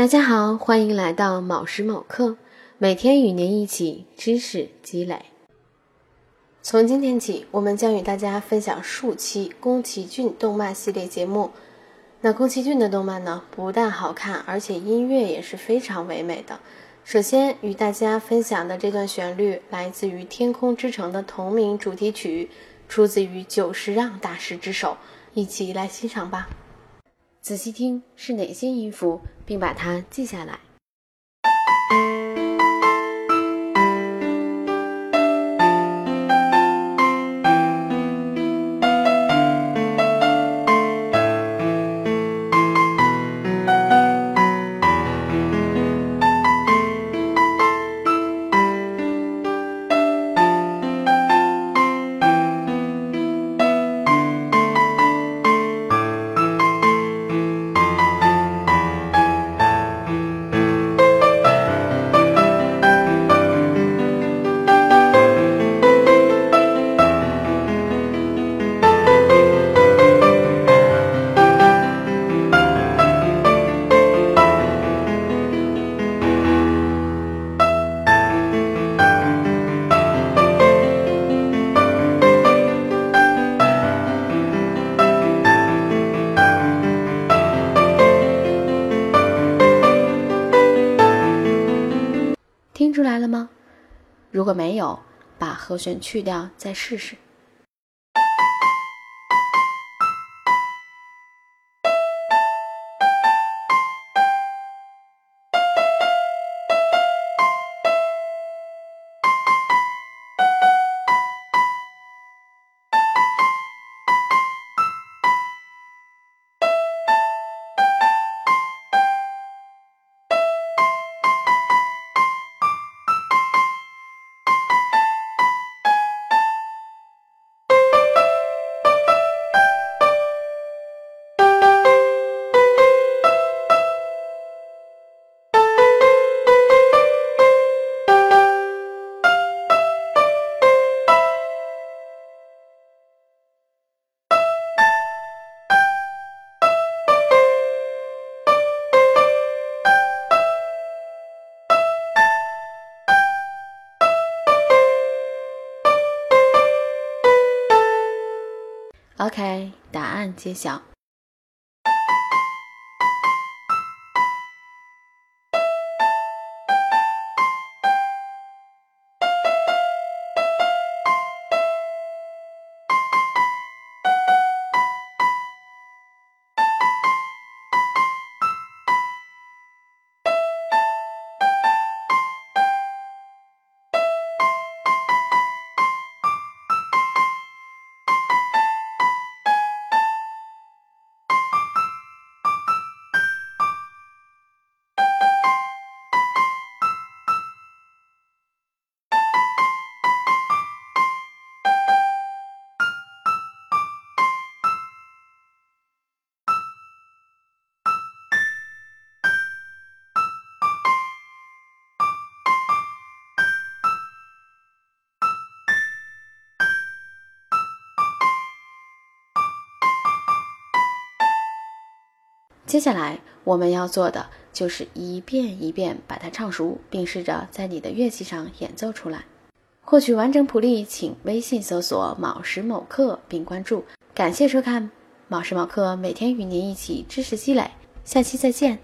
大家好，欢迎来到某时某刻，每天与您一起知识积累。从今天起，我们将与大家分享数期宫崎骏动漫系列节目。那宫崎骏的动漫呢，不但好看，而且音乐也是非常唯美的。首先与大家分享的这段旋律，来自于《天空之城》的同名主题曲，出自于久石让大师之手，一起来欣赏吧。仔细听是哪些音符，并把它记下来。来了吗？如果没有，把和弦去掉，再试试。OK，答案揭晓。接下来我们要做的就是一遍一遍把它唱熟，并试着在你的乐器上演奏出来。获取完整谱例，请微信搜索“卯时某刻”并关注。感谢收看“卯时卯刻”，每天与您一起知识积累。下期再见。